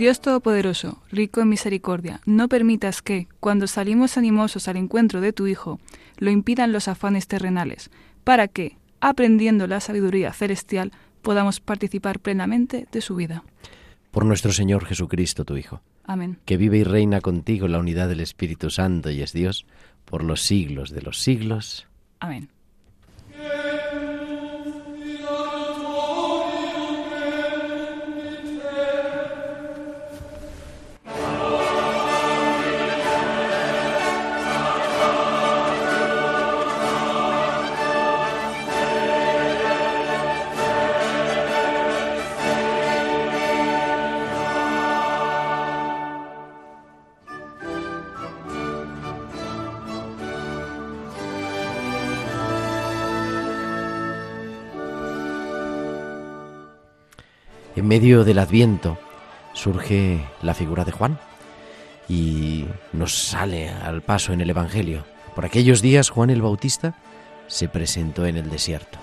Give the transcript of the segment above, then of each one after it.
Dios Todopoderoso, rico en misericordia, no permitas que, cuando salimos animosos al encuentro de tu Hijo, lo impidan los afanes terrenales, para que, aprendiendo la sabiduría celestial, podamos participar plenamente de su vida. Por nuestro Señor Jesucristo, tu Hijo. Amén. Que vive y reina contigo en la unidad del Espíritu Santo y es Dios por los siglos de los siglos. Amén. En medio del Adviento surge la figura de Juan y nos sale al paso en el Evangelio. Por aquellos días Juan el Bautista se presentó en el desierto.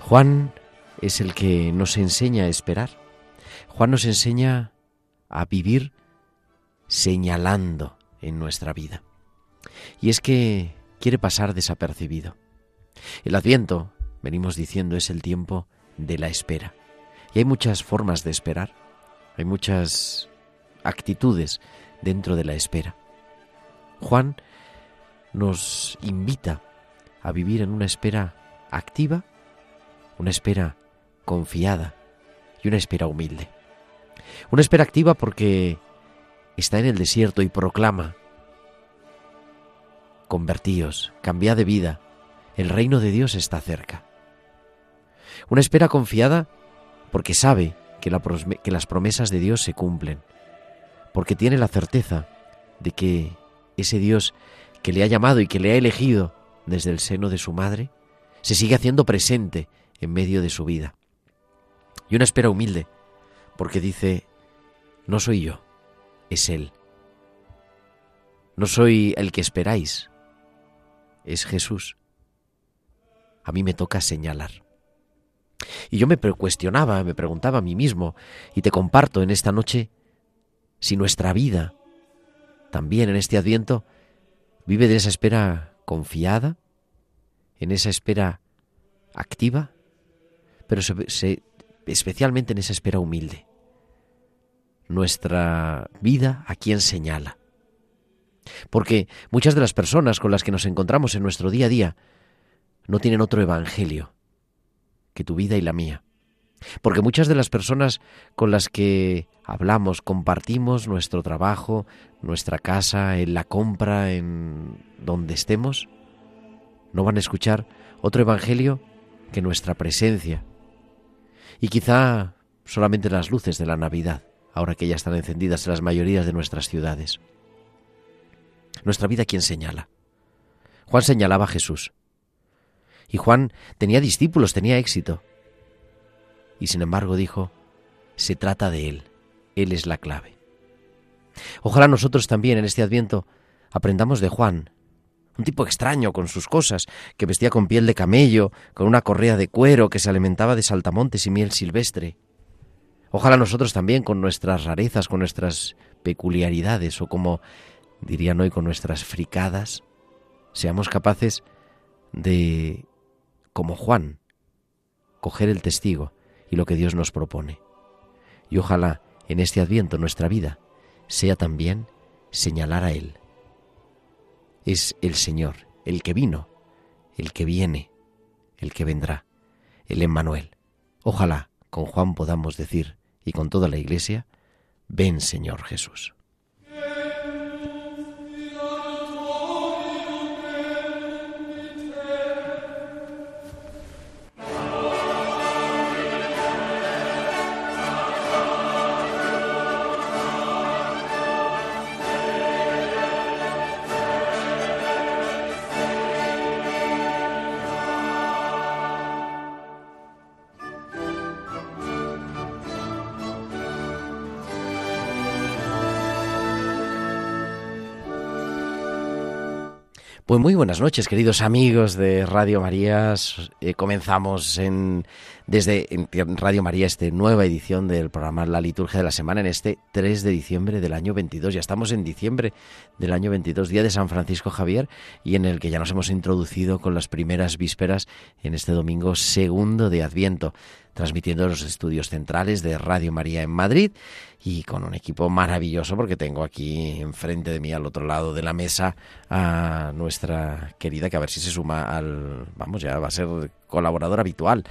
Juan es el que nos enseña a esperar. Juan nos enseña a vivir señalando en nuestra vida. Y es que quiere pasar desapercibido. El Adviento, venimos diciendo, es el tiempo de la espera. Y hay muchas formas de esperar, hay muchas actitudes dentro de la espera. Juan nos invita a vivir en una espera activa, una espera confiada y una espera humilde. Una espera activa porque está en el desierto y proclama, convertíos, cambiad de vida, el reino de Dios está cerca. Una espera confiada porque sabe que, la, que, las promesas de Dios se cumplen, porque tiene la certeza de que ese Dios que le ha llamado y que le ha elegido desde el seno de su madre, se sigue haciendo presente en medio de su vida. Y una espera humilde, porque dice, no soy yo, es Él. No soy el que esperáis, es Jesús. A mí me toca señalar. Y yo me cuestionaba, me preguntaba a mí mismo, y te comparto en esta noche, si nuestra vida, también en este adviento, vive de esa espera confiada, en esa espera activa, pero especialmente en esa espera humilde. Nuestra vida a quién señala. Porque muchas de las personas con las que nos encontramos en nuestro día a día no tienen otro evangelio que tu vida y la mía. Porque muchas de las personas con las que hablamos, compartimos nuestro trabajo, nuestra casa, en la compra, en donde estemos, no van a escuchar otro evangelio que nuestra presencia. Y quizá solamente las luces de la Navidad, ahora que ya están encendidas en las mayorías de nuestras ciudades. Nuestra vida, ¿quién señala? Juan señalaba a Jesús. Y Juan tenía discípulos, tenía éxito. Y sin embargo dijo, se trata de Él, Él es la clave. Ojalá nosotros también en este adviento aprendamos de Juan, un tipo extraño con sus cosas, que vestía con piel de camello, con una correa de cuero, que se alimentaba de saltamontes y miel silvestre. Ojalá nosotros también con nuestras rarezas, con nuestras peculiaridades, o como dirían hoy con nuestras fricadas, seamos capaces de como Juan, coger el testigo y lo que Dios nos propone. Y ojalá en este adviento nuestra vida sea también señalar a Él. Es el Señor, el que vino, el que viene, el que vendrá, el Emmanuel. Ojalá con Juan podamos decir, y con toda la Iglesia, ven Señor Jesús. Muy buenas noches, queridos amigos de Radio María. Eh, comenzamos en, desde Radio María esta nueva edición del programa La Liturgia de la Semana en este 3 de diciembre del año 22. Ya estamos en diciembre del año 22, día de San Francisco Javier, y en el que ya nos hemos introducido con las primeras vísperas en este domingo segundo de Adviento transmitiendo los estudios centrales de Radio María en Madrid y con un equipo maravilloso porque tengo aquí enfrente de mí al otro lado de la mesa a nuestra querida que a ver si se suma al vamos ya va a ser colaborador habitual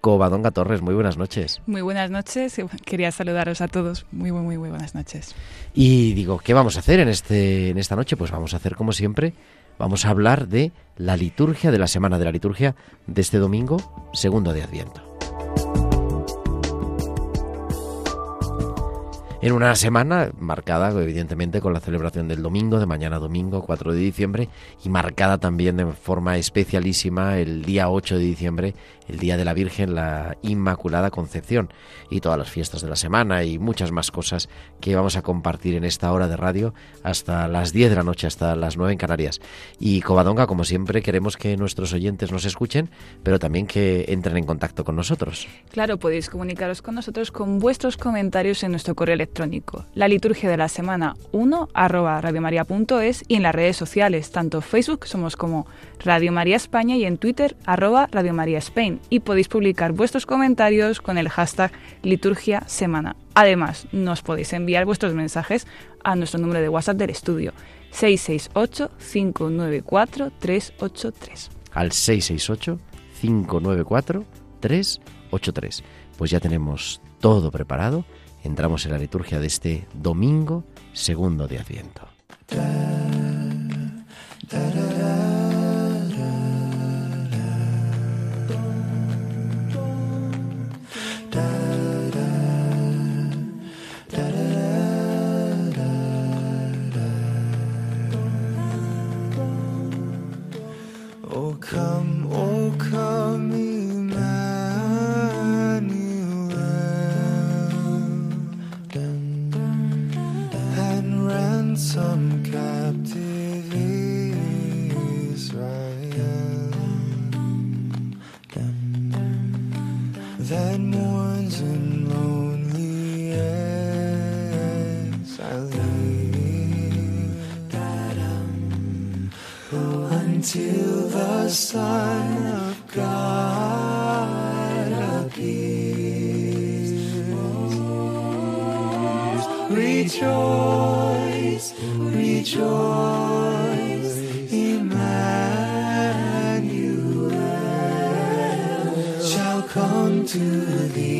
Covadonga Torres, muy buenas noches. Muy buenas noches, quería saludaros a todos. Muy, muy, muy, muy buenas noches. Y digo, ¿qué vamos a hacer en, este, en esta noche? Pues vamos a hacer como siempre, vamos a hablar de la liturgia, de la semana de la liturgia de este domingo, segundo de Adviento. En una semana marcada evidentemente con la celebración del domingo, de mañana domingo 4 de diciembre, y marcada también de forma especialísima el día 8 de diciembre, el Día de la Virgen, la Inmaculada Concepción, y todas las fiestas de la semana y muchas más cosas que vamos a compartir en esta hora de radio hasta las 10 de la noche, hasta las 9 en Canarias. Y Covadonga, como siempre, queremos que nuestros oyentes nos escuchen, pero también que entren en contacto con nosotros. Claro, podéis comunicaros con nosotros con vuestros comentarios en nuestro correo electrónico la liturgia de la semana 1 arroba radiomaria.es y en las redes sociales, tanto Facebook somos como Radio María España y en Twitter arroba Radio María Spain y podéis publicar vuestros comentarios con el hashtag liturgia semana. Además, nos podéis enviar vuestros mensajes a nuestro número de WhatsApp del estudio 668-594-383. Al 668-594-383. Pues ya tenemos todo preparado entramos en la liturgia de este domingo segundo de Adviento. Some captive Israel that mourns in lonely exile um, until the Son of God appears. Rejoice rejoice, Emmanuel shall come to thee.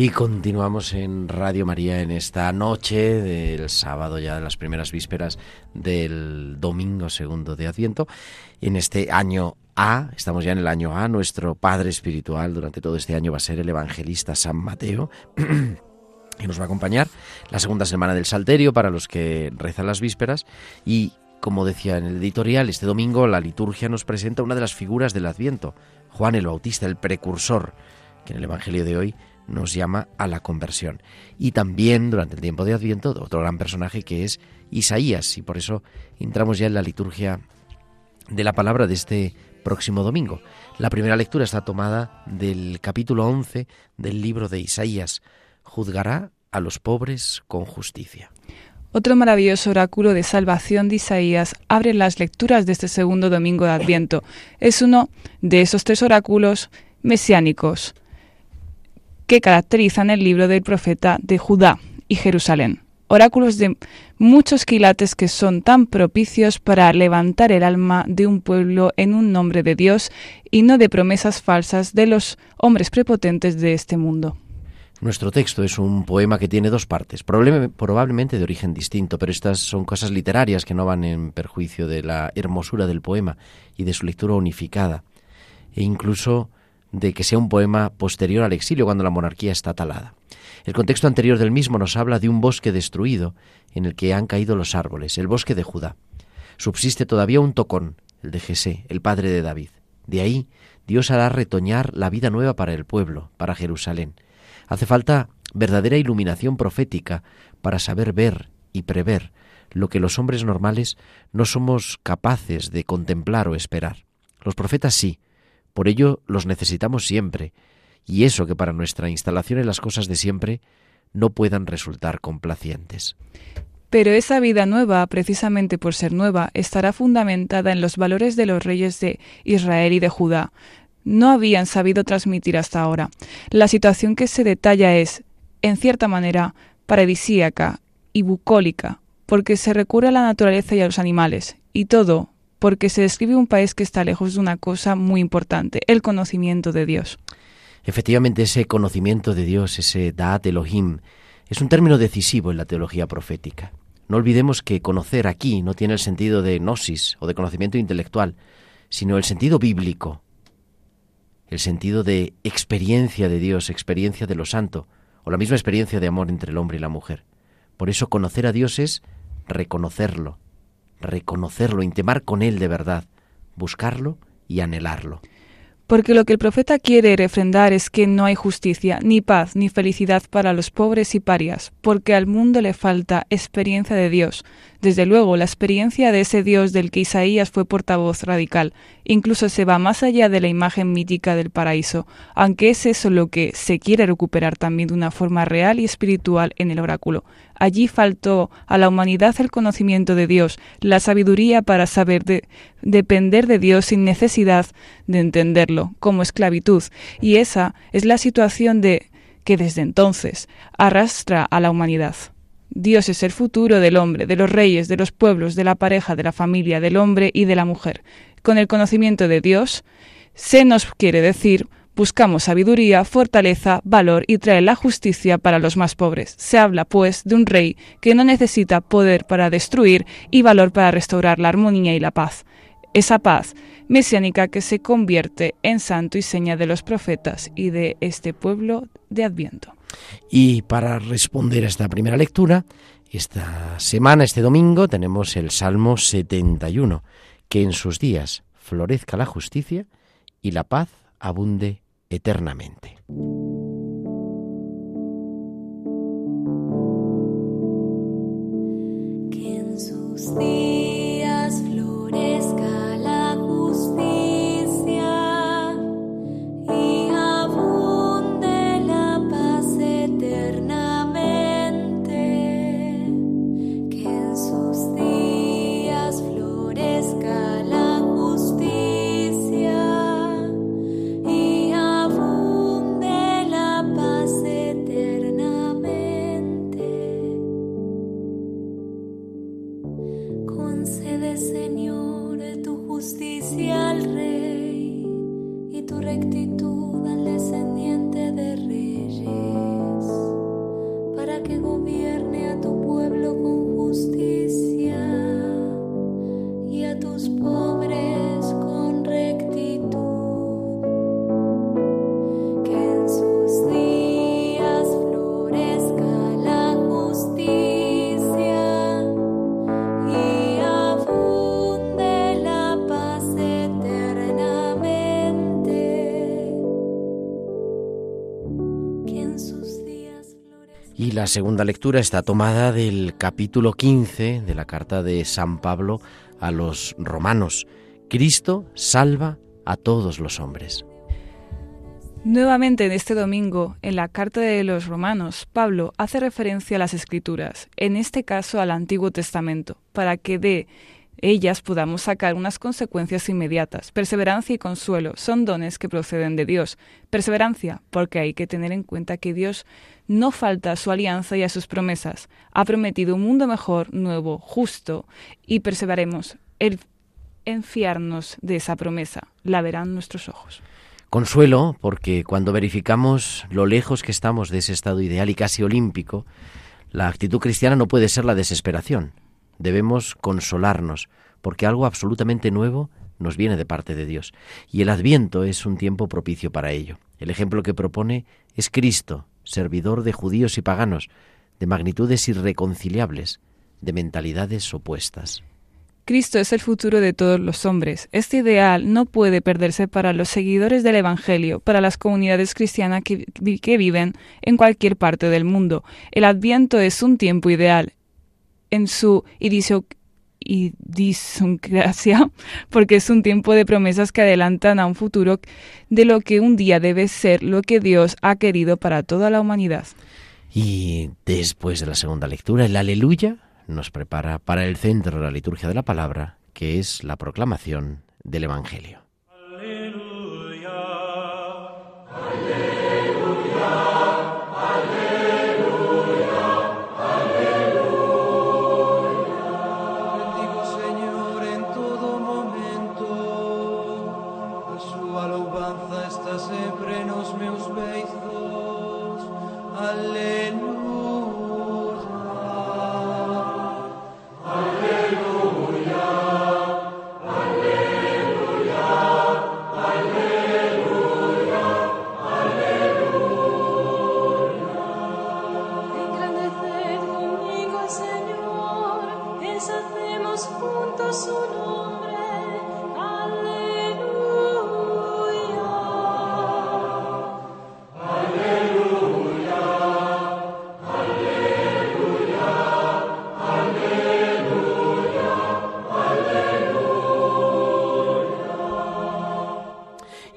Y continuamos en Radio María en esta noche del sábado, ya de las primeras vísperas del domingo segundo de Adviento. En este año A, estamos ya en el año A, nuestro Padre Espiritual durante todo este año va a ser el evangelista San Mateo. y nos va a acompañar la segunda semana del Salterio para los que rezan las vísperas y como decía en el editorial, este domingo la liturgia nos presenta una de las figuras del Adviento, Juan el Bautista, el precursor, que en el Evangelio de hoy nos llama a la conversión. Y también durante el tiempo de Adviento, otro gran personaje que es Isaías, y por eso entramos ya en la liturgia de la palabra de este próximo domingo. La primera lectura está tomada del capítulo 11 del libro de Isaías. Juzgará a los pobres con justicia. Otro maravilloso oráculo de salvación de Isaías abre las lecturas de este segundo domingo de Adviento. Es uno de esos tres oráculos mesiánicos que caracterizan el libro del profeta de Judá y Jerusalén. Oráculos de muchos quilates que son tan propicios para levantar el alma de un pueblo en un nombre de Dios y no de promesas falsas de los hombres prepotentes de este mundo. Nuestro texto es un poema que tiene dos partes, probablemente de origen distinto, pero estas son cosas literarias que no van en perjuicio de la hermosura del poema y de su lectura unificada, e incluso de que sea un poema posterior al exilio cuando la monarquía está talada. El contexto anterior del mismo nos habla de un bosque destruido en el que han caído los árboles, el bosque de Judá. Subsiste todavía un tocón, el de Jesé, el padre de David. De ahí Dios hará retoñar la vida nueva para el pueblo, para Jerusalén Hace falta verdadera iluminación profética para saber ver y prever lo que los hombres normales no somos capaces de contemplar o esperar. Los profetas sí, por ello los necesitamos siempre, y eso que para nuestra instalación en las cosas de siempre no puedan resultar complacientes. Pero esa vida nueva, precisamente por ser nueva, estará fundamentada en los valores de los reyes de Israel y de Judá, no habían sabido transmitir hasta ahora. La situación que se detalla es, en cierta manera, paradisíaca y bucólica, porque se recurre a la naturaleza y a los animales, y todo porque se describe un país que está lejos de una cosa muy importante, el conocimiento de Dios. Efectivamente, ese conocimiento de Dios, ese Da'at Elohim, es un término decisivo en la teología profética. No olvidemos que conocer aquí no tiene el sentido de gnosis o de conocimiento intelectual, sino el sentido bíblico, el sentido de experiencia de Dios, experiencia de lo santo, o la misma experiencia de amor entre el hombre y la mujer. Por eso conocer a Dios es reconocerlo, reconocerlo, intimar con Él de verdad, buscarlo y anhelarlo porque lo que el profeta quiere refrendar es que no hay justicia, ni paz, ni felicidad para los pobres y parias, porque al mundo le falta experiencia de Dios. Desde luego, la experiencia de ese Dios del que Isaías fue portavoz radical, incluso se va más allá de la imagen mítica del paraíso, aunque es eso lo que se quiere recuperar también de una forma real y espiritual en el oráculo. Allí faltó a la humanidad el conocimiento de Dios, la sabiduría para saber depender de Dios sin necesidad de entenderlo, como esclavitud, y esa es la situación de que desde entonces arrastra a la humanidad. Dios es el futuro del hombre, de los reyes, de los pueblos, de la pareja, de la familia, del hombre y de la mujer. Con el conocimiento de Dios, se nos quiere decir Buscamos sabiduría, fortaleza, valor y trae la justicia para los más pobres. Se habla, pues, de un rey que no necesita poder para destruir y valor para restaurar la armonía y la paz. Esa paz mesiánica que se convierte en santo y seña de los profetas y de este pueblo de Adviento. Y para responder a esta primera lectura, esta semana, este domingo, tenemos el Salmo 71, que en sus días florezca la justicia y la paz abunde eternamente. Que en sus días la segunda lectura está tomada del capítulo 15 de la carta de San Pablo a los romanos. Cristo salva a todos los hombres. Nuevamente en este domingo, en la carta de los romanos, Pablo hace referencia a las escrituras, en este caso al Antiguo Testamento, para que dé ellas podamos sacar unas consecuencias inmediatas. Perseverancia y consuelo son dones que proceden de Dios. Perseverancia, porque hay que tener en cuenta que Dios no falta a su alianza y a sus promesas. Ha prometido un mundo mejor, nuevo, justo, y perseveremos en fiarnos de esa promesa. La verán nuestros ojos. Consuelo, porque cuando verificamos lo lejos que estamos de ese estado ideal y casi olímpico, la actitud cristiana no puede ser la desesperación. Debemos consolarnos, porque algo absolutamente nuevo nos viene de parte de Dios. Y el adviento es un tiempo propicio para ello. El ejemplo que propone es Cristo, servidor de judíos y paganos, de magnitudes irreconciliables, de mentalidades opuestas. Cristo es el futuro de todos los hombres. Este ideal no puede perderse para los seguidores del Evangelio, para las comunidades cristianas que, viven en cualquier parte del mundo. El Adviento es un tiempo ideal en su idiosincrasia, porque es un tiempo de promesas que adelantan a un futuro de lo que un día debe ser lo que Dios ha querido para toda la humanidad. Y después de la segunda lectura, el aleluya nos prepara para el centro de la liturgia de la palabra, que es la proclamación del Evangelio.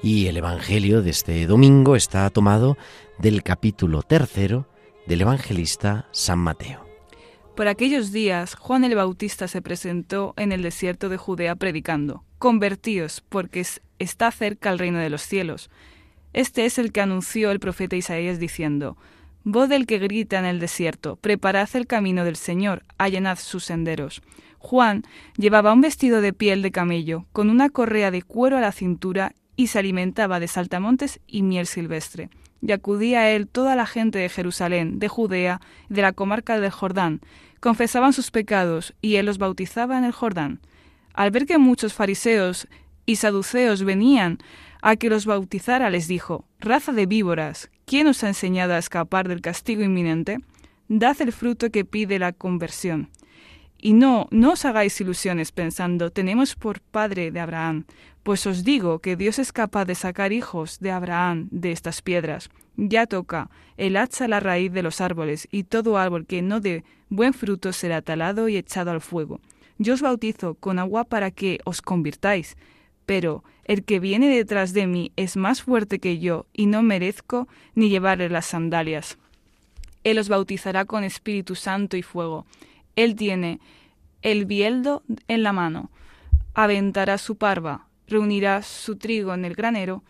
Evangelio de este domingo está tomado del capítulo tercero del evangelista San Mateo. Por aquellos días, Juan el Bautista se presentó en el desierto de Judea predicando, Convertíos, porque está cerca el reino de los cielos. Este es el que anunció el profeta Isaías diciendo, Voz del que grita en el desierto, preparad el camino del Señor, allanad sus senderos. Juan llevaba un vestido de piel de camello, con una correa de cuero a la cintura y se alimentaba de saltamontes y miel silvestre. Y acudía a él toda la gente de Jerusalén, de Judea, de la comarca del Jordán. Confesaban sus pecados, y él los bautizaba en el Jordán. Al ver que muchos fariseos y saduceos venían a que los bautizara, les dijo, Raza de víboras, ¿quién os ha enseñado a escapar del castigo inminente? Dad el fruto que pide la conversión. Y no, no os hagáis ilusiones pensando, tenemos por padre de Abraham, pues os digo que Dios es capaz de sacar hijos de Abraham de estas piedras. Ya toca el hacha la raíz de los árboles, y todo árbol que no dé buen fruto será talado y echado al fuego. Yo os bautizo con agua para que os convirtáis, pero el que viene detrás de mí es más fuerte que yo, y no merezco ni llevarle las sandalias. Él os bautizará con Espíritu Santo y fuego. Él tiene el bieldo en la mano, aventará su parva, reunirá su trigo en el granero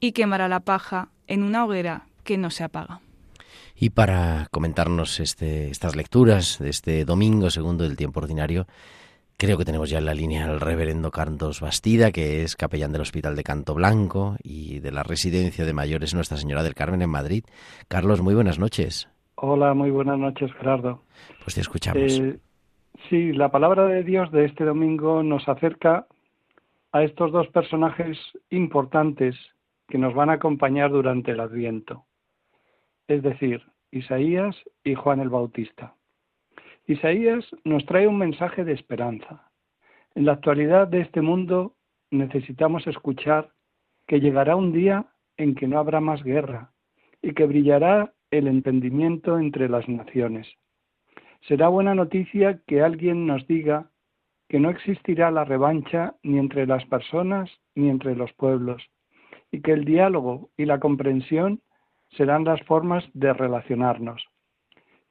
y quemará la paja en una hoguera que no se apaga. Y para comentarnos este, estas lecturas de este domingo segundo del tiempo ordinario, creo que tenemos ya en la línea al reverendo Carlos Bastida, que es capellán del Hospital de Canto Blanco y de la Residencia de Mayores Nuestra Señora del Carmen en Madrid. Carlos, muy buenas noches. Hola, muy buenas noches, Gerardo. Pues te escuchamos. Eh, sí, la palabra de Dios de este domingo nos acerca a estos dos personajes importantes que nos van a acompañar durante el Adviento, es decir, Isaías y Juan el Bautista. Isaías nos trae un mensaje de esperanza. En la actualidad de este mundo necesitamos escuchar que llegará un día en que no habrá más guerra y que brillará el entendimiento entre las naciones. Será buena noticia que alguien nos diga que no existirá la revancha ni entre las personas ni entre los pueblos, y que el diálogo y la comprensión serán las formas de relacionarnos,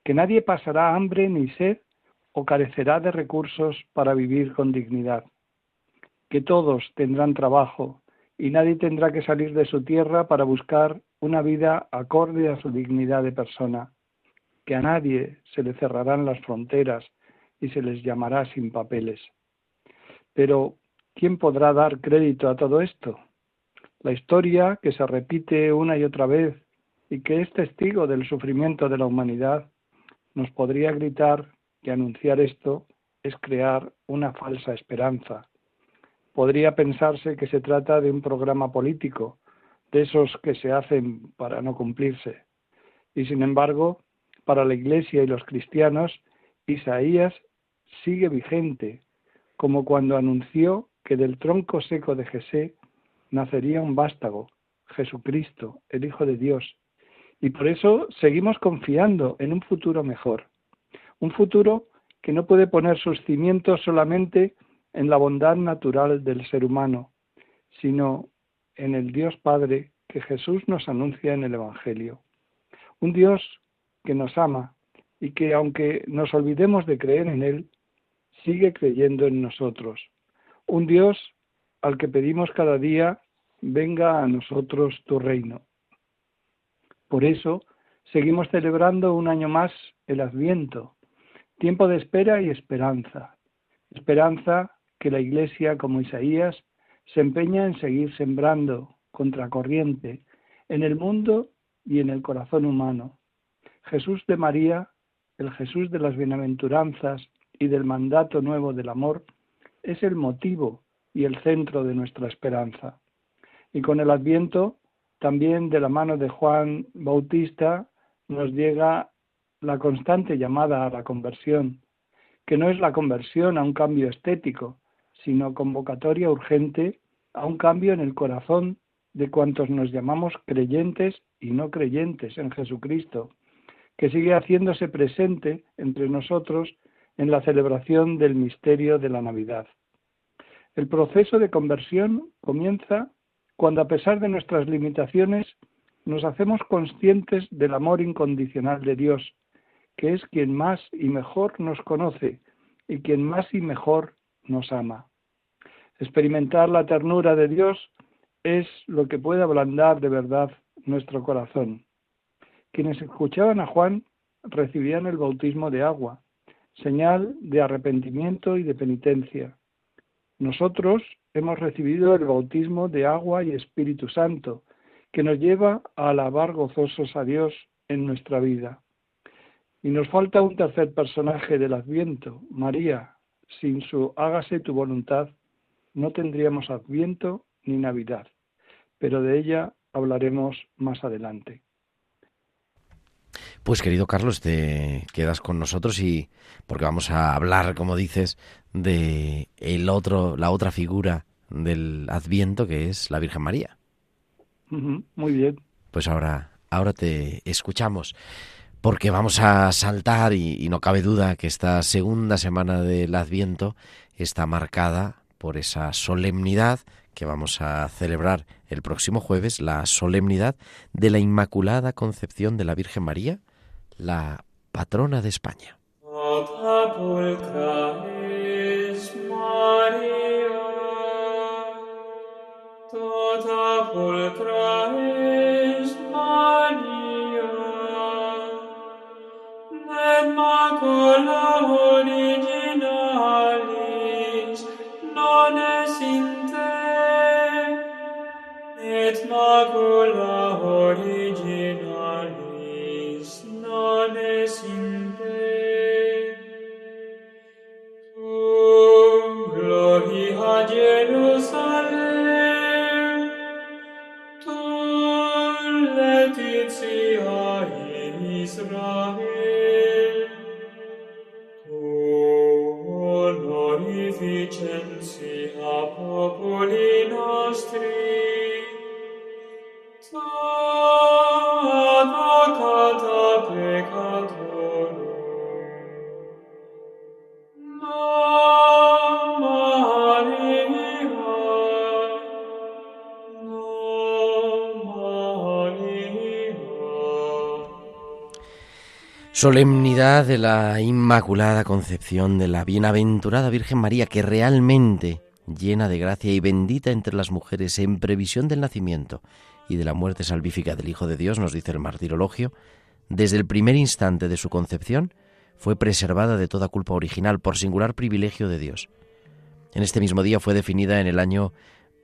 que nadie pasará hambre ni sed o carecerá de recursos para vivir con dignidad, que todos tendrán trabajo y nadie tendrá que salir de su tierra para buscar una vida acorde a su dignidad de persona, que a nadie se le cerrarán las fronteras y se les llamará sin papeles. Pero, ¿quién podrá dar crédito a todo esto? La historia, que se repite una y otra vez y que es testigo del sufrimiento de la humanidad, nos podría gritar que anunciar esto es crear una falsa esperanza. Podría pensarse que se trata de un programa político, de esos que se hacen para no cumplirse. Y sin embargo, para la Iglesia y los cristianos, Isaías sigue vigente, como cuando anunció que del tronco seco de Jesé nacería un vástago, Jesucristo, el Hijo de Dios. Y por eso seguimos confiando en un futuro mejor, un futuro que no puede poner sus cimientos solamente en la bondad natural del ser humano, sino en el Dios Padre que Jesús nos anuncia en el Evangelio. Un Dios que nos ama y que aunque nos olvidemos de creer en Él, sigue creyendo en nosotros. Un Dios al que pedimos cada día, venga a nosotros tu reino. Por eso, seguimos celebrando un año más el Adviento, tiempo de espera y esperanza. Esperanza que la Iglesia, como Isaías, se empeña en seguir sembrando contracorriente en el mundo y en el corazón humano. Jesús de María, el Jesús de las bienaventuranzas y del mandato nuevo del amor, es el motivo y el centro de nuestra esperanza. Y con el adviento, también de la mano de Juan Bautista, nos llega la constante llamada a la conversión, que no es la conversión a un cambio estético, sino convocatoria urgente a un cambio en el corazón de cuantos nos llamamos creyentes y no creyentes en Jesucristo, que sigue haciéndose presente entre nosotros en la celebración del misterio de la Navidad. El proceso de conversión comienza cuando a pesar de nuestras limitaciones nos hacemos conscientes del amor incondicional de Dios, que es quien más y mejor nos conoce y quien más y mejor nos ama. Experimentar la ternura de Dios es lo que puede ablandar de verdad nuestro corazón. Quienes escuchaban a Juan recibían el bautismo de agua, señal de arrepentimiento y de penitencia. Nosotros hemos recibido el bautismo de agua y Espíritu Santo, que nos lleva a alabar gozosos a Dios en nuestra vida. Y nos falta un tercer personaje del Adviento, María. Sin su hágase tu voluntad, no tendríamos Adviento ni Navidad, pero de ella hablaremos más adelante. Pues querido Carlos, te quedas con nosotros y porque vamos a hablar, como dices, de el otro, la otra figura del Adviento que es la Virgen María. muy bien. Pues ahora, ahora te escuchamos porque vamos a saltar y, y, no cabe duda que esta segunda semana del Adviento está marcada por esa solemnidad que vamos a celebrar el próximo jueves, la solemnidad de la Inmaculada Concepción de la Virgen María, la patrona de España. macula originalis non es in te. Tum gloria Jerusalem, Solemnidad de la Inmaculada Concepción de la Bienaventurada Virgen María, que realmente llena de gracia y bendita entre las mujeres en previsión del nacimiento y de la muerte salvífica del Hijo de Dios, nos dice el martirologio, desde el primer instante de su concepción fue preservada de toda culpa original por singular privilegio de Dios. En este mismo día fue definida en el año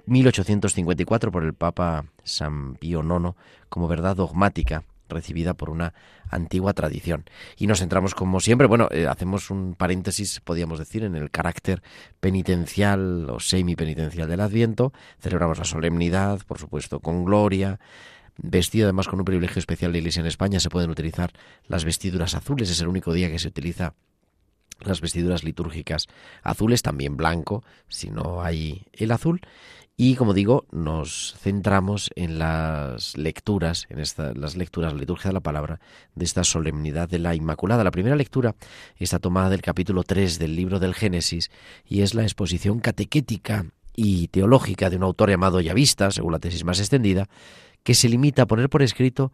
1854 por el Papa San Pío IX como verdad dogmática recibida por una antigua tradición. Y nos centramos, como siempre, bueno, eh, hacemos un paréntesis, podríamos decir, en el carácter penitencial o semi-penitencial del Adviento. Celebramos la solemnidad, por supuesto, con gloria. Vestido además con un privilegio especial de Iglesia en España, se pueden utilizar las vestiduras azules, es el único día que se utiliza las vestiduras litúrgicas azules, también blanco, si no hay el azul, y como digo, nos centramos en las lecturas, en esta, las lecturas, la liturgia de la palabra, de esta solemnidad de la Inmaculada. La primera lectura está tomada del capítulo 3 del libro del Génesis y es la exposición catequética y teológica de un autor llamado Yavista, según la tesis más extendida, que se limita a poner por escrito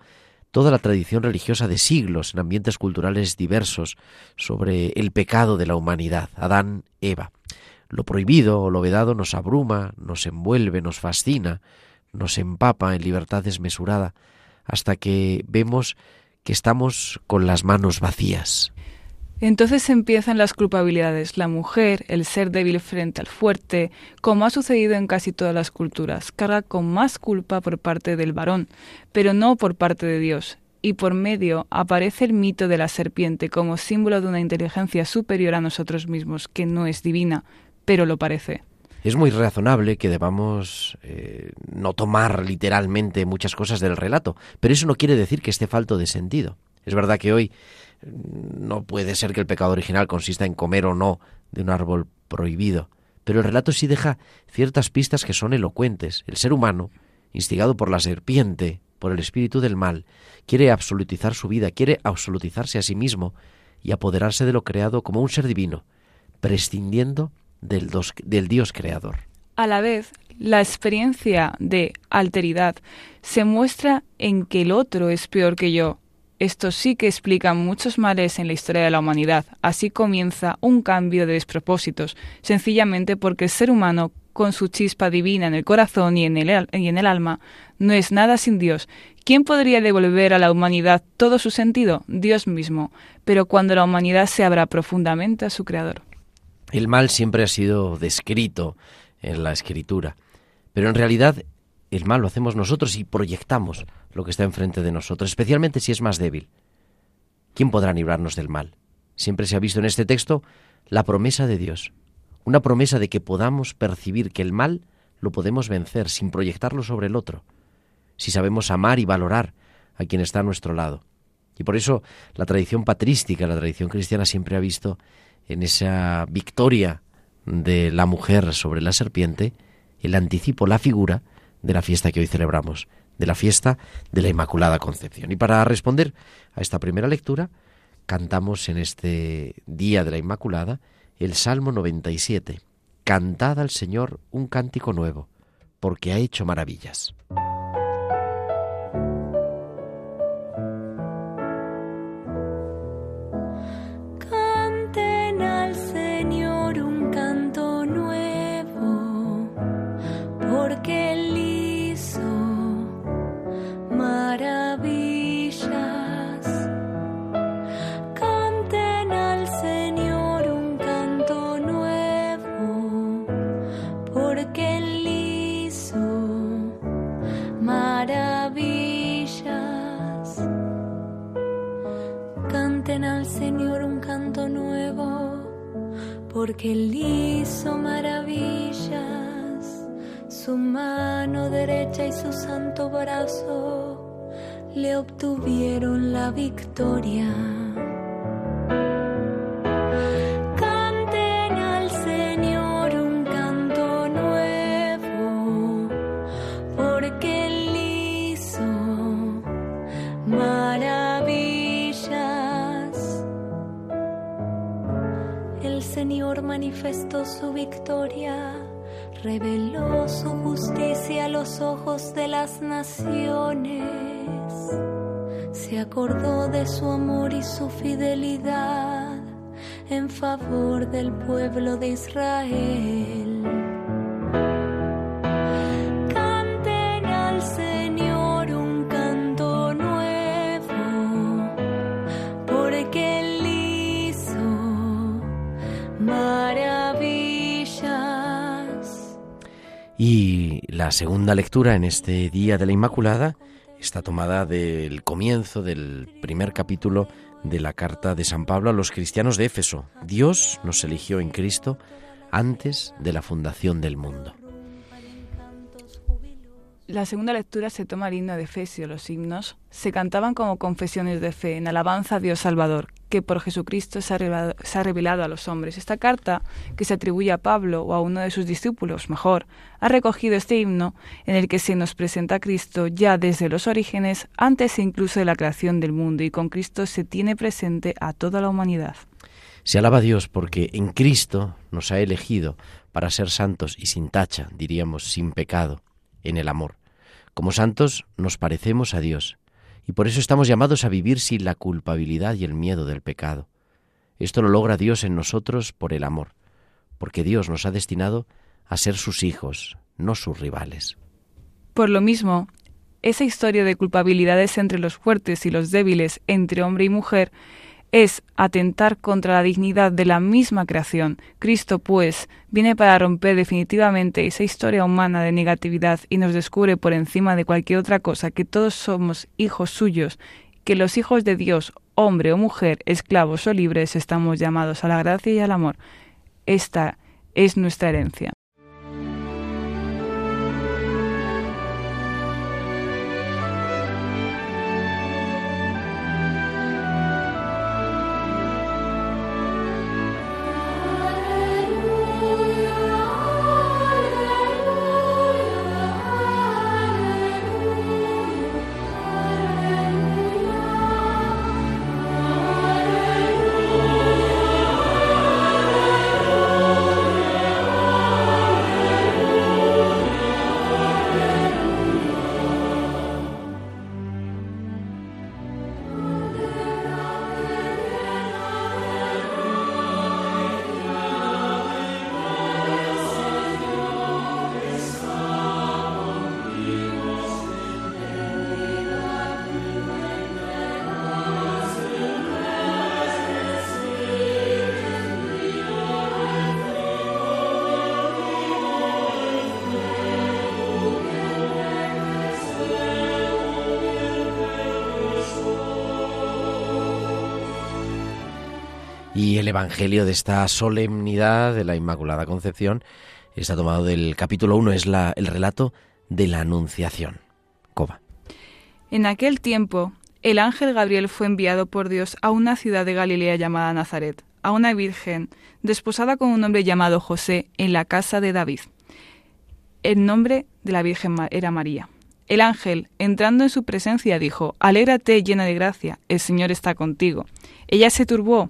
toda la tradición religiosa de siglos en ambientes culturales diversos sobre el pecado de la humanidad, Adán, Eva. Lo prohibido o lo vedado nos abruma, nos envuelve, nos fascina, nos empapa en libertad desmesurada, hasta que vemos que estamos con las manos vacías. Entonces empiezan las culpabilidades. La mujer, el ser débil frente al fuerte, como ha sucedido en casi todas las culturas, carga con más culpa por parte del varón, pero no por parte de Dios. Y por medio aparece el mito de la serpiente como símbolo de una inteligencia superior a nosotros mismos, que no es divina, pero lo parece. Es muy razonable que debamos eh, no tomar literalmente muchas cosas del relato, pero eso no quiere decir que esté falto de sentido. Es verdad que hoy mm, no puede ser que el pecado original consista en comer o no de un árbol prohibido, pero el relato sí deja ciertas pistas que son elocuentes. El ser humano, instigado por la serpiente, por el espíritu del mal, quiere absolutizar su vida, quiere absolutizarse a sí mismo y apoderarse de lo creado como un ser divino, prescindiendo del, Dios creador. A la vez, la experiencia de alteridad se muestra en que el otro es peor que yo. Esto sí que explica muchos males en la historia de la humanidad. Así comienza un cambio de despropósitos, sencillamente porque el ser humano, con su chispa divina en el corazón y en el, y en el alma, no es nada sin Dios. ¿Quién podría devolver a la humanidad todo su sentido? Dios mismo. Pero cuando la humanidad se abra profundamente a su Creador. El mal siempre ha sido descrito en la escritura, pero en realidad el mal lo hacemos nosotros y proyectamos lo que está enfrente de nosotros, especialmente si es más débil. ¿Quién podrá librarnos del mal? Siempre se ha visto en este texto la promesa de Dios, una promesa de que podamos percibir que el mal lo podemos vencer sin proyectarlo sobre el otro, si sabemos amar y valorar a quien está a nuestro lado. Y por eso la tradición patrística, la tradición cristiana siempre ha visto en esa victoria de la mujer sobre la serpiente, el anticipo, la figura de la fiesta que hoy celebramos, de la fiesta de la Inmaculada Concepción. Y para responder a esta primera lectura, cantamos en este día de la Inmaculada el Salmo 97. Cantad al Señor un cántico nuevo, porque ha hecho maravillas. Porque él hizo maravillas. Su mano derecha y su santo brazo le obtuvieron la victoria. Manifestó su victoria, reveló su justicia a los ojos de las naciones. se acordó de su amor y su fidelidad en favor del pueblo de Israel. La segunda lectura en este Día de la Inmaculada está tomada del comienzo del primer capítulo de la carta de San Pablo a los cristianos de Éfeso. Dios nos eligió en Cristo antes de la fundación del mundo. La segunda lectura se toma el himno de Efesio. Los himnos se cantaban como confesiones de fe en alabanza a Dios Salvador, que por Jesucristo se ha, revelado, a los hombres. Esta carta, que se atribuye a Pablo o a uno de sus discípulos, mejor, ha recogido este himno en el que se nos presenta a Cristo ya desde los orígenes, antes incluso de la creación del mundo, y con Cristo se tiene presente a toda la humanidad. Se alaba a Dios porque en Cristo nos ha elegido para ser santos y sin tacha, diríamos, sin pecado, en el amor. Como santos nos parecemos a Dios y por eso estamos llamados a vivir sin la culpabilidad y el miedo del pecado. Esto lo logra Dios en nosotros por el amor, porque Dios nos ha destinado a ser sus hijos, no sus rivales. Por lo mismo, esa historia de culpabilidades entre los fuertes y los débiles, entre hombre y mujer, es atentar contra la dignidad de la misma creación. Cristo, pues, viene para romper definitivamente esa historia humana de negatividad y nos descubre por encima de cualquier otra cosa que todos somos hijos suyos, que los hijos de Dios, hombre o mujer, esclavos o libres, estamos llamados a la gracia y al amor. Esta es nuestra herencia. Evangelio de esta solemnidad de la Inmaculada Concepción está tomado del capítulo 1, es el relato de la Anunciación. Coba. En aquel tiempo, el ángel Gabriel fue enviado por Dios a una ciudad de Galilea llamada Nazaret, a una virgen, desposada con un hombre llamado José, en la casa de David. El nombre de la Virgen era María. El ángel, entrando en su presencia, dijo, Alégrate llena de gracia, el Señor está contigo. Ella se turbó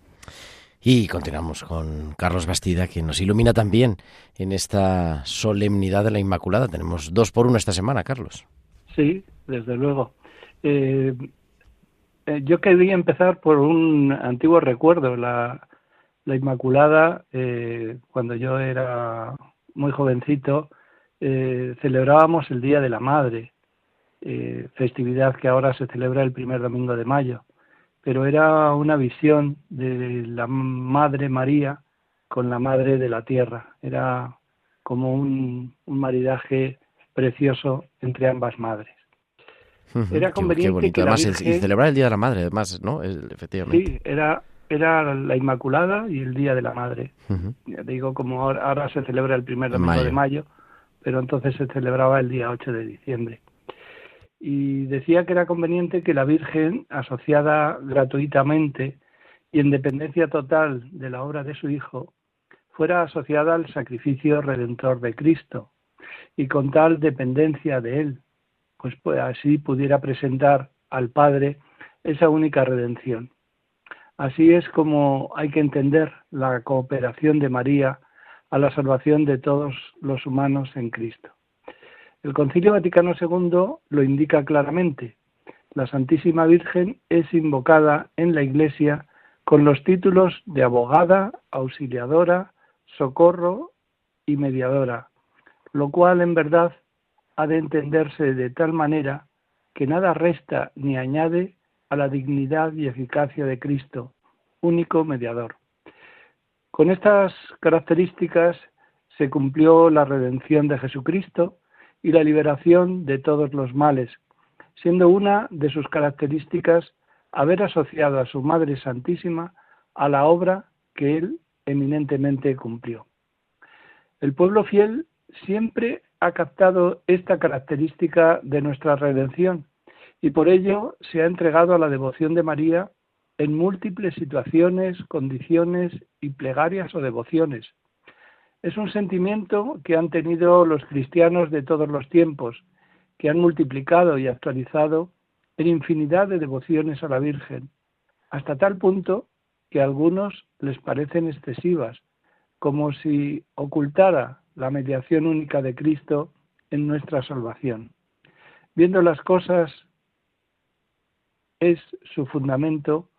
Y continuamos con Carlos Bastida, que nos ilumina también en esta solemnidad de la Inmaculada. Tenemos dos por uno esta semana, Carlos. Sí, desde luego. Eh, eh, yo quería empezar por un antiguo recuerdo. La, la Inmaculada, eh, cuando yo era muy jovencito, eh, celebrábamos el Día de la Madre, eh, festividad que ahora se celebra el primer domingo de mayo. Pero era una visión de la Madre María con la Madre de la Tierra. Era como un, maridaje precioso entre ambas madres. Era conveniente qué, bonito. además, y celebrar el Día de la Madre, además, ¿no? efectivamente. Sí, era, era la Inmaculada y el Día de la Madre. digo, como ahora, se celebra el primer domingo de mayo, pero entonces se celebraba el día 8 de diciembre. Y decía que era conveniente que la Virgen, asociada gratuitamente y en dependencia total de la obra de su Hijo, fuera asociada al sacrificio redentor de Cristo y con tal dependencia de Él, pues, pues así pudiera presentar al Padre esa única redención. Así es como hay que entender la cooperación de María a la salvación de todos los humanos en Cristo. El Concilio Vaticano II lo indica claramente. La Santísima Virgen es invocada en la Iglesia con los títulos de abogada, auxiliadora, socorro y mediadora, lo cual en verdad ha de entenderse de tal manera que nada resta ni añade a la dignidad y eficacia de Cristo, único mediador. Con estas características se cumplió la redención de Jesucristo y la liberación de todos los males, siendo una de sus características haber asociado a su Madre Santísima a la obra que él eminentemente cumplió. El pueblo fiel siempre ha captado esta característica de nuestra redención y por ello se ha entregado a la devoción de María en múltiples situaciones, condiciones y plegarias o devociones. Es un sentimiento que han tenido los cristianos de todos los tiempos, que han multiplicado y actualizado en infinidad de devociones a la Virgen, hasta tal punto que a algunos les parecen excesivas, como si ocultara la mediación única de Cristo en nuestra salvación. Viendo las cosas es su fundamento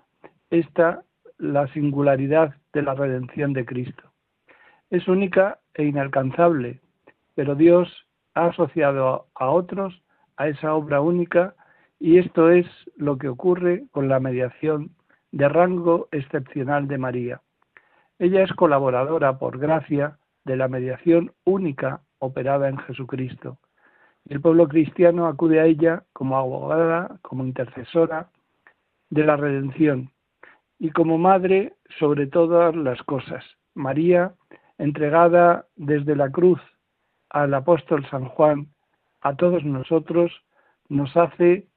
esta la singularidad de la redención de Cristo. Es única e inalcanzable, pero Dios ha asociado a otros a esa obra única y esto es lo que ocurre con la mediación de rango excepcional de María. Ella es colaboradora por gracia de la mediación única operada en Jesucristo. El pueblo cristiano acude a ella como abogada, como intercesora de la redención y como madre sobre todas las cosas. María, entregada desde la cruz al apóstol San Juan, a todos nosotros, nos hace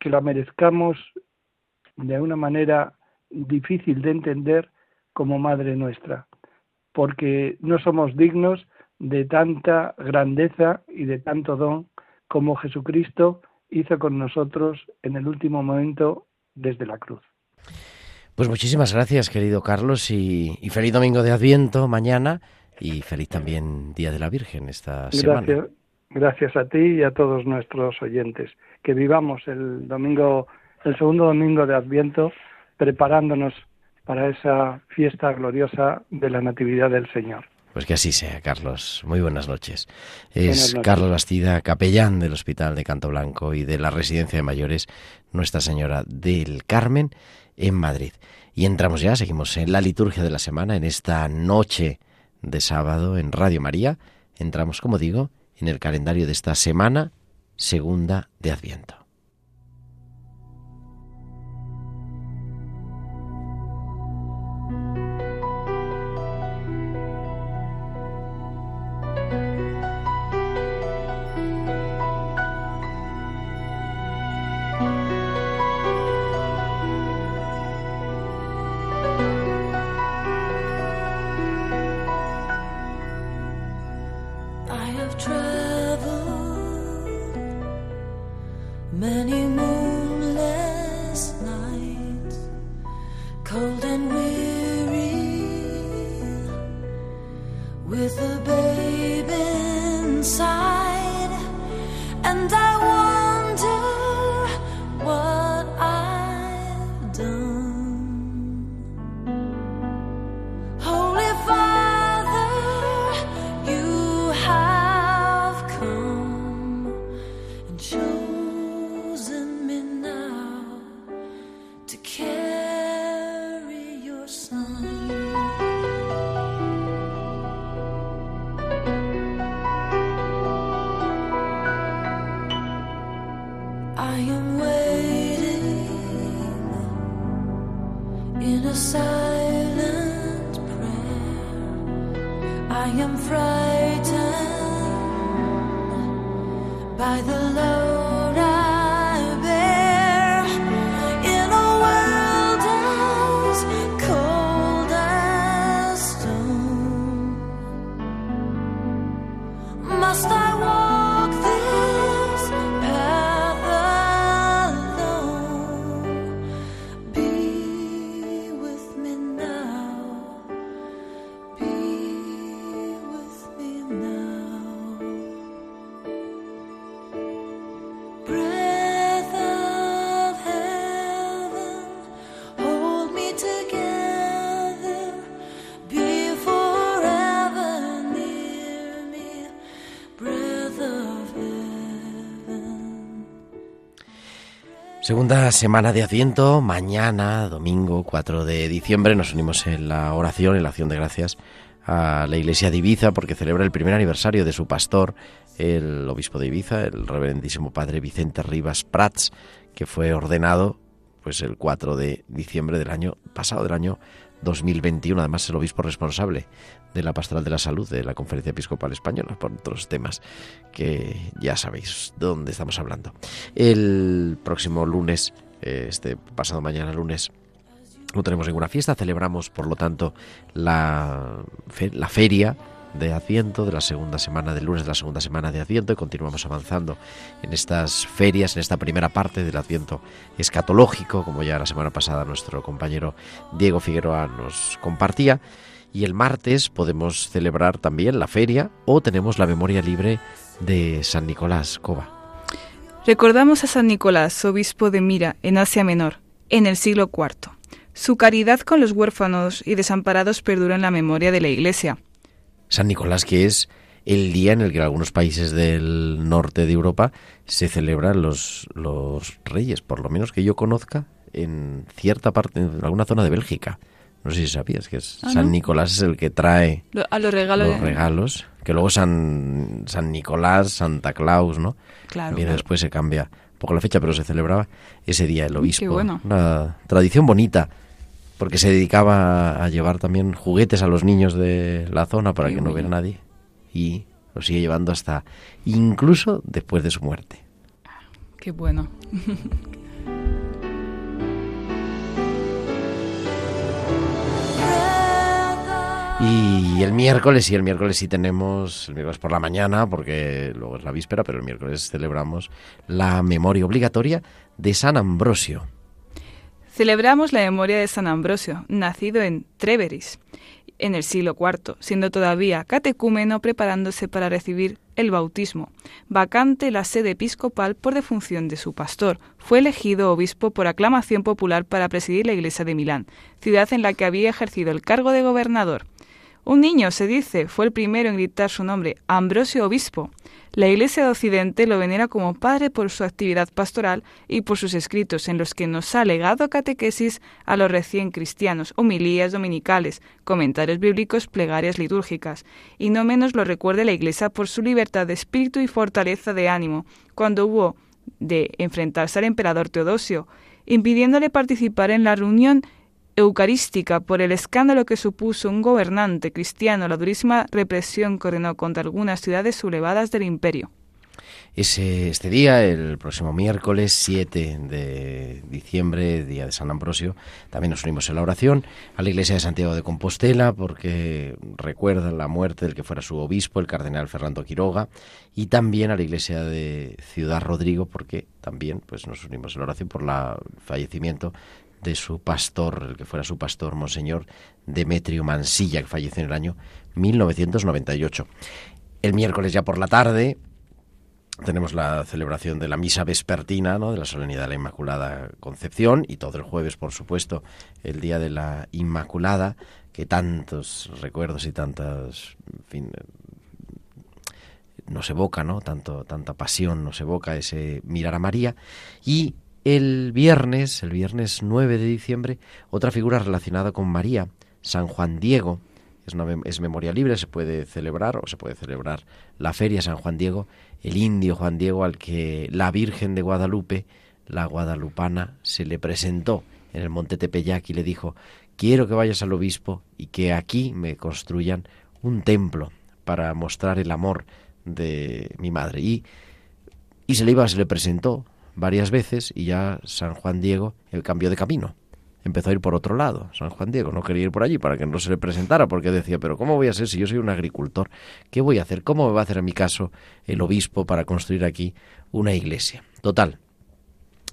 que la merezcamos de una manera difícil de entender como Madre nuestra, porque no somos dignos de tanta grandeza y de tanto don como Jesucristo hizo con nosotros en el último momento desde la cruz. Pues muchísimas gracias, querido Carlos, y, feliz domingo de Adviento mañana y feliz también Día de la Virgen esta semana. Gracias a ti y a todos nuestros oyentes. Que vivamos el domingo el segundo domingo de Adviento, preparándonos para esa fiesta gloriosa de la Natividad del Señor. Pues que así sea, Carlos. Muy buenas noches. Es Carlos Bastida, capellán del Hospital de Canto Blanco y de la Residencia de Mayores Nuestra Señora del Carmen en Madrid. Y entramos ya, seguimos en la liturgia de la semana, en esta noche de sábado en Radio María. Entramos, como digo, en el calendario de esta semana segunda de Adviento. Segunda semana de Adviento, mañana, domingo 4 de diciembre, nos unimos en la oración, en la acción de gracias a la iglesia de Ibiza porque celebra el primer aniversario de su pastor, el obispo de Ibiza, el reverendísimo padre Vicente Rivas Prats, que fue ordenado pues el 4 de diciembre del año pasado, del año 2021. Además, el obispo responsable de la Pastoral de la Salud de la Conferencia Episcopal Española, por otros temas que ya sabéis de dónde estamos hablando. El próximo lunes, eh, este pasado mañana lunes, no tenemos ninguna fiesta, celebramos por lo tanto la, la feria de Adviento de la segunda semana, del lunes de la segunda semana de Adviento y continuamos avanzando en estas ferias, en esta primera parte del Adviento escatológico, como ya la semana pasada nuestro compañero Diego Figueroa nos compartía. Y el martes podemos celebrar también la feria o tenemos la memoria libre de San Nicolás Cova. Recordamos a San Nicolás, obispo de Mira, en Asia Menor, en el siglo IV. Su caridad con los huérfanos y desamparados perdura en la memoria de la Iglesia. San Nicolás, que es el día en el que en algunos países del norte de Europa se celebran los, los reyes, por lo menos que yo conozca, en cierta parte, en alguna zona de Bélgica. No sé si sabías que es Ah, San ¿no? Nicolás es el que trae Lo- a los regalos. los regalos, que luego San, San Nicolás, Santa Claus, ¿no? Claro. Viene claro. después, se cambia un poco la fecha, pero se celebraba ese día el obispo. qué bueno. Una tradición bonita, porque se dedicaba a llevar también juguetes a los niños de la zona para que no viera nadie. Y lo sigue llevando hasta incluso después de su muerte. Qué bueno. Y el miércoles, y el miércoles sí tenemos, el miércoles por la mañana, porque luego es la víspera, pero el miércoles celebramos la memoria obligatoria de San Ambrosio. Celebramos la memoria de San Ambrosio, nacido en Treveris, en el siglo IV, siendo todavía catecúmeno preparándose para recibir el bautismo. Vacante la sede episcopal por defunción de su pastor, fue elegido obispo por aclamación popular para presidir la iglesia de Milán, ciudad en la que había ejercido el cargo de gobernador. Un niño, se dice, fue el primero en gritar su nombre, Ambrosio Obispo. La Iglesia de Occidente lo venera como padre por su actividad pastoral y por sus escritos en los que nos ha legado catequesis a los recién cristianos, homilías dominicales, comentarios bíblicos, plegarias litúrgicas. Y no menos lo recuerda la Iglesia por su libertad de espíritu y fortaleza de ánimo, cuando hubo de enfrentarse al emperador Teodosio, impidiéndole participar en la reunión eucarística por el escándalo que supuso un gobernante cristiano, la durísima represión que ordenó contra algunas ciudades sublevadas del imperio. Este día, el próximo miércoles 7 de diciembre, día de San Ambrosio, también nos unimos en la oración a la iglesia de Santiago de Compostela porque recuerdan la muerte del que fuera su obispo, el cardenal Fernando Quiroga, y también a la iglesia de Ciudad Rodrigo porque también pues, nos unimos en la oración por la- el fallecimiento de su pastor, el que fuera su pastor, Monseñor Demetrio Mansilla, que falleció en el año 1998. El miércoles ya por la tarde, tenemos la celebración de la misa vespertina, ¿no? de la solemnidad de la Inmaculada Concepción y todo el jueves, por supuesto, el día de la Inmaculada, que tantos recuerdos y tantas, en fin, nos evoca, ¿no? Tanto, tanta pasión nos evoca ese mirar a María. Y el viernes, el viernes 9 de diciembre, otra figura relacionada con María, San Juan Diego, es, una es memoria libre, se puede celebrar o se puede celebrar la feria San Juan Diego, el indio Juan Diego al que la Virgen de Guadalupe, la guadalupana, se le presentó en el monte Tepeyac y le dijo, quiero que vayas al obispo y que aquí me construyan un templo para mostrar el amor de mi madre. Y, y se le iba, se le presentó varias veces y ya San Juan Diego el cambió de camino. Empezó a ir por otro lado. San Juan Diego no quería ir por allí para que no se le presentara porque decía, pero ¿cómo voy a ser si yo soy un agricultor? ¿Qué voy a hacer? ¿Cómo me va a hacer a mi caso el obispo para construir aquí una iglesia? Total,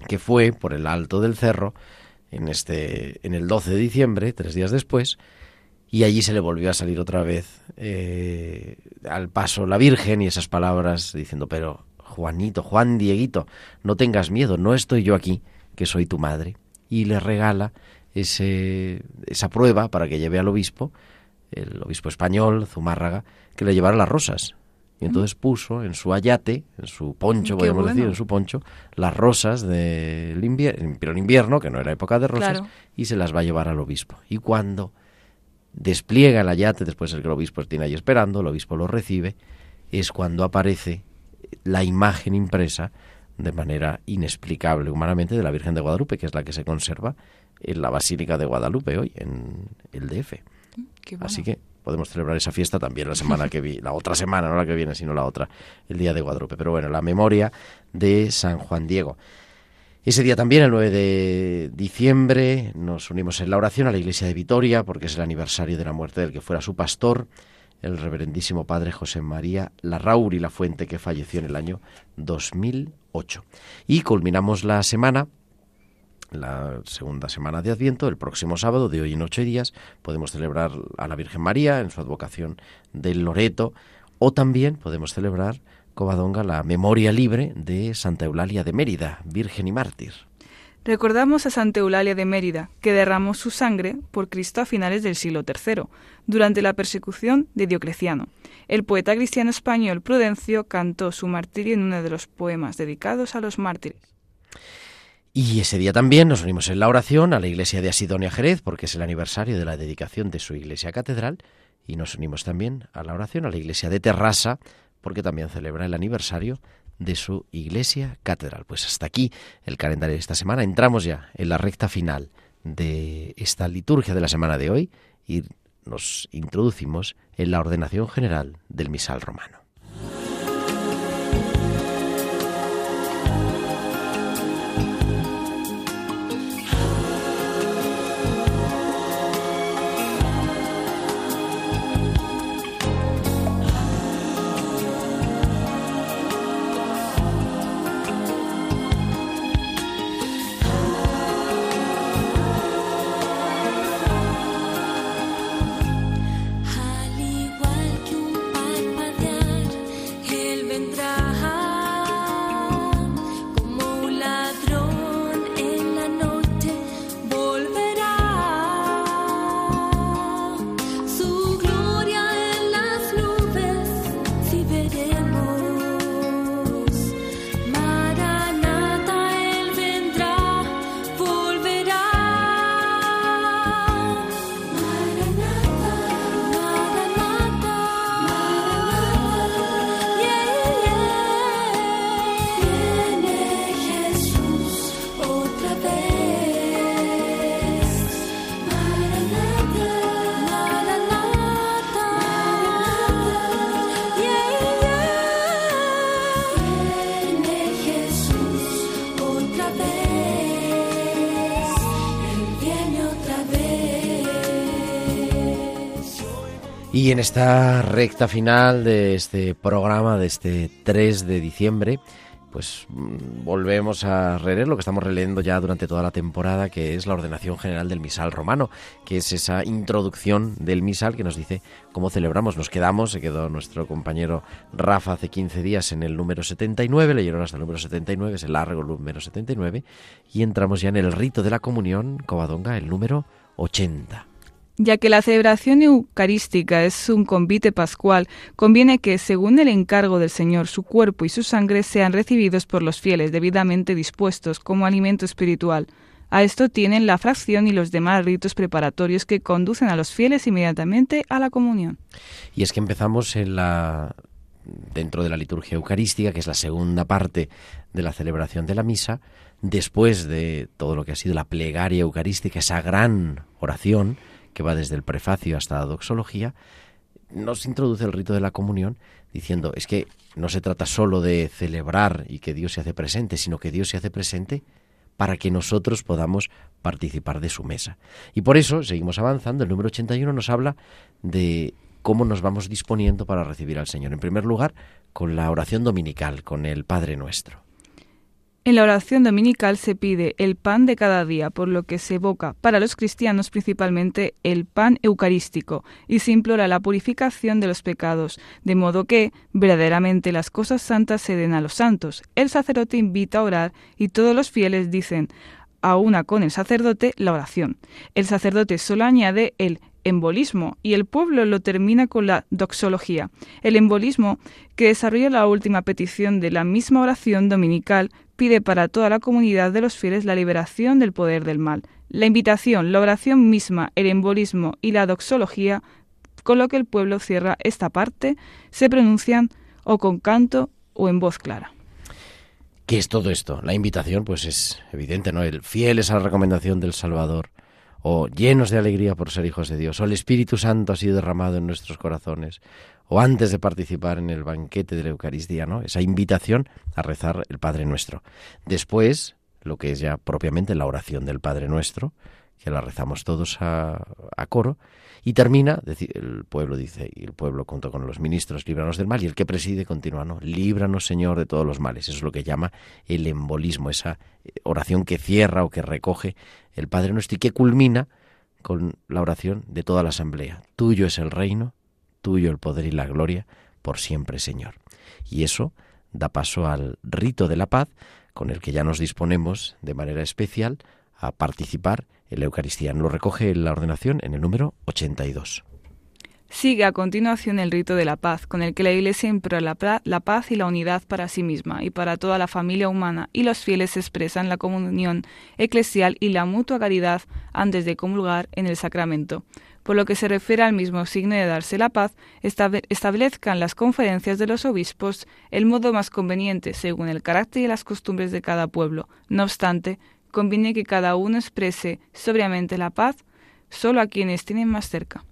que fue por el alto del cerro en este en el 12 de diciembre, tres días después, y allí se le volvió a salir otra vez eh, al paso la Virgen y esas palabras diciendo, pero Juanito, Juan Dieguito, no tengas miedo, no estoy yo aquí, que soy tu madre. Y le regala ese, esa prueba para que lleve al obispo, el obispo español, Zumárraga, que le llevara las rosas. Y entonces puso en su ayate, en su poncho, Qué podríamos bueno. decir, en su poncho, las rosas del invierno, pero invierno, que no era época de rosas, Claro. y se las va a llevar al obispo. Y cuando despliega el ayate, después el que el obispo tiene ahí esperando, el obispo lo recibe, es cuando aparece la imagen impresa de manera inexplicable humanamente de la Virgen de Guadalupe, que es la que se conserva en la Basílica de Guadalupe hoy, en el DF. Qué bueno. Así que podemos celebrar esa fiesta también la semana que vi, la otra semana, no la que viene, sino la otra, el día de Guadalupe. Pero bueno, la memoria de San Juan Diego. Ese día también, el 9 de diciembre, nos unimos en la oración a la iglesia de Vitoria, porque es el aniversario de la muerte del que fuera su pastor, el reverendísimo padre José María Larrauri La Fuente, que falleció en el año 2008. Y culminamos la semana la segunda semana de Adviento, el próximo sábado, de hoy en ocho días, podemos celebrar a la Virgen María en su advocación del Loreto, o también podemos celebrar, Covadonga, la memoria libre de Santa Eulalia de Mérida, Virgen y Mártir. Recordamos a Santa Eulalia de Mérida, que derramó su sangre por Cristo a finales del siglo III, durante la persecución de Diocleciano. El poeta cristiano español Prudencio cantó su martirio en uno de los poemas dedicados a los mártires. Y ese día también nos unimos en la oración a la iglesia de Asidonia Jerez, porque es el aniversario de la dedicación de su iglesia catedral, y nos unimos también a la oración a la iglesia de Terrassa, porque también celebra el aniversario de su iglesia catedral. Pues hasta aquí el calendario de esta semana. Entramos ya en la recta final de esta liturgia de la semana de hoy y nos introducimos en la ordenación general del misal romano. En esta recta final de este programa, de este 3 de diciembre, pues mm, volvemos a releer lo que estamos releyendo ya durante toda la temporada, que es la ordenación general del misal romano, que es esa introducción del misal que nos dice cómo celebramos. Nos quedamos, se quedó nuestro compañero Rafa hace 15 días en el número 79, leyeron hasta el número 79, es el largo número 79, y entramos ya en el rito de la comunión, Covadonga, el número 80. Ya que la celebración eucarística es un convite pascual, conviene que, según el encargo del Señor, su cuerpo y su sangre sean recibidos por los fieles debidamente dispuestos como alimento espiritual. A esto tienen la fracción y los demás ritos preparatorios que conducen a los fieles inmediatamente a la comunión. Y es que empezamos en la dentro de la liturgia eucarística, que es la segunda parte de la celebración de la misa, después de todo lo que ha sido la plegaria eucarística, esa gran oración que va desde el prefacio hasta la doxología, nos introduce el rito de la comunión diciendo, es que no se trata solo de celebrar y que Dios se hace presente, sino que Dios se hace presente para que nosotros podamos participar de su mesa. Y por eso seguimos avanzando. El número 81 nos habla de cómo nos vamos disponiendo para recibir al Señor. En primer lugar, con la oración dominical, con el Padre Nuestro. En la oración dominical se pide el pan de cada día, por lo que se evoca para los cristianos principalmente el pan eucarístico y se implora la purificación de los pecados, de modo que verdaderamente las cosas santas se den a los santos. El sacerdote invita a orar y todos los fieles dicen a una con el sacerdote la oración. El sacerdote solo añade el embolismo y el pueblo lo termina con la doxología. El embolismo, que desarrolla la última petición de la misma oración dominical, pide para toda la comunidad de los fieles la liberación del poder del mal. La invitación, la oración misma, el embolismo y la doxología, con lo que el pueblo cierra esta parte, se pronuncian o con canto o en voz clara. ¿Qué es todo esto? La invitación, pues es evidente, ¿no? El fiel es a la recomendación del Salvador, o llenos de alegría por ser hijos de Dios, o el Espíritu Santo ha sido derramado en nuestros corazones, o antes de participar en el banquete de la Eucaristía, ¿no? Esa invitación a rezar el Padre Nuestro. Después, lo que es ya propiamente la oración del Padre Nuestro, que la rezamos todos a, coro, y termina, el pueblo dice, y el pueblo junto con los ministros, líbranos del mal, y el que preside continúa, ¿no? Líbranos, Señor, de todos los males. Eso es lo que llama el embolismo, esa eh, oración que cierra o que recoge el Padre Nuestro y que culmina con la oración de toda la asamblea. Tuyo es el reino, tuyo el poder y la gloria, por siempre, Señor. Y eso da paso al rito de la paz, con el que ya nos disponemos de manera especial a participar la Eucaristía. Lo recoge la ordenación en el número 82. Sigue a continuación el rito de la paz, con el que la Iglesia implora la, paz y la unidad para sí misma y para toda la familia humana, y los fieles expresan la comunión eclesial y la mutua caridad antes de comulgar en el sacramento. Por lo que se refiere al mismo signo de darse la paz, establezcan las conferencias de los obispos el modo más conveniente según el carácter y las costumbres de cada pueblo. No obstante, conviene que cada uno exprese sobriamente la paz solo a quienes tienen más cerca.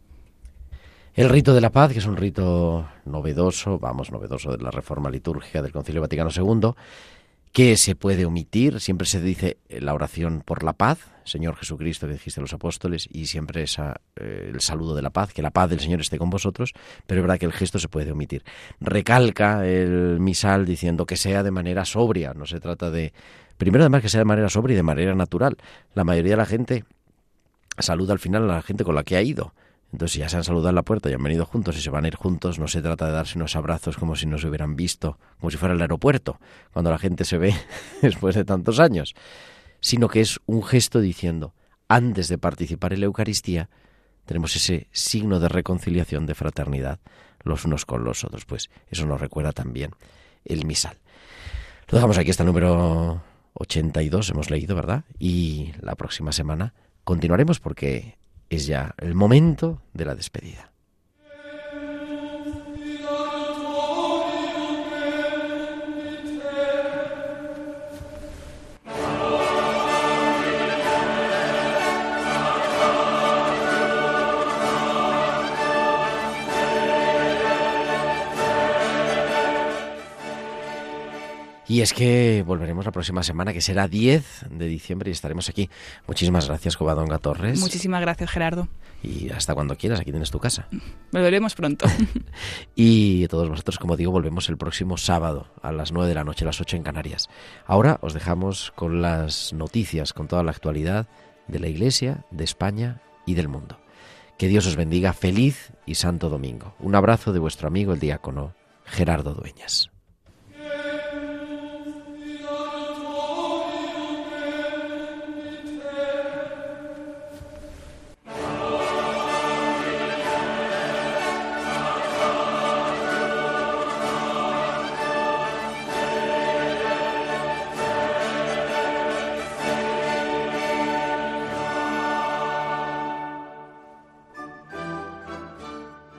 El rito de la paz, que es un rito novedoso, vamos, novedoso de la reforma litúrgica del Concilio Vaticano II, que se puede omitir, siempre se dice la oración por la paz, Señor Jesucristo que dijiste a los apóstoles, y siempre esa, eh, el saludo de la paz, que la paz del Señor esté con vosotros, pero es verdad que el gesto se puede omitir. Recalca el misal diciendo que sea de manera sobria, no se trata de... Primero además que sea de manera sobria y de manera natural. La mayoría de la gente saluda al final a la gente con la que ha ido. Entonces, si ya se han saludado en la puerta y han venido juntos y se van a ir juntos, no se trata de darse unos abrazos como si no se hubieran visto, como si fuera el aeropuerto, cuando la gente se ve después de tantos años, sino que es un gesto diciendo, antes de participar en la Eucaristía, tenemos ese signo de reconciliación, de fraternidad, los unos con los otros. Pues eso nos recuerda también el misal. Lo dejamos aquí hasta el número 82, hemos leído, ¿verdad? Y la próxima semana continuaremos porque es ya el momento de la despedida. Y es que volveremos la próxima semana, que será 10 de diciembre, y estaremos aquí. Muchísimas gracias, Covadonga Torres. Muchísimas gracias, Gerardo. Y hasta cuando quieras, aquí tienes tu casa. Volveremos pronto. y todos vosotros, como digo, volvemos el próximo sábado a las 9 de la noche, a las 8 en Canarias. Ahora os dejamos con las noticias, con toda la actualidad de la Iglesia, de España y del mundo. Que Dios os bendiga, feliz y santo domingo. Un abrazo de vuestro amigo el diácono Gerardo Dueñas.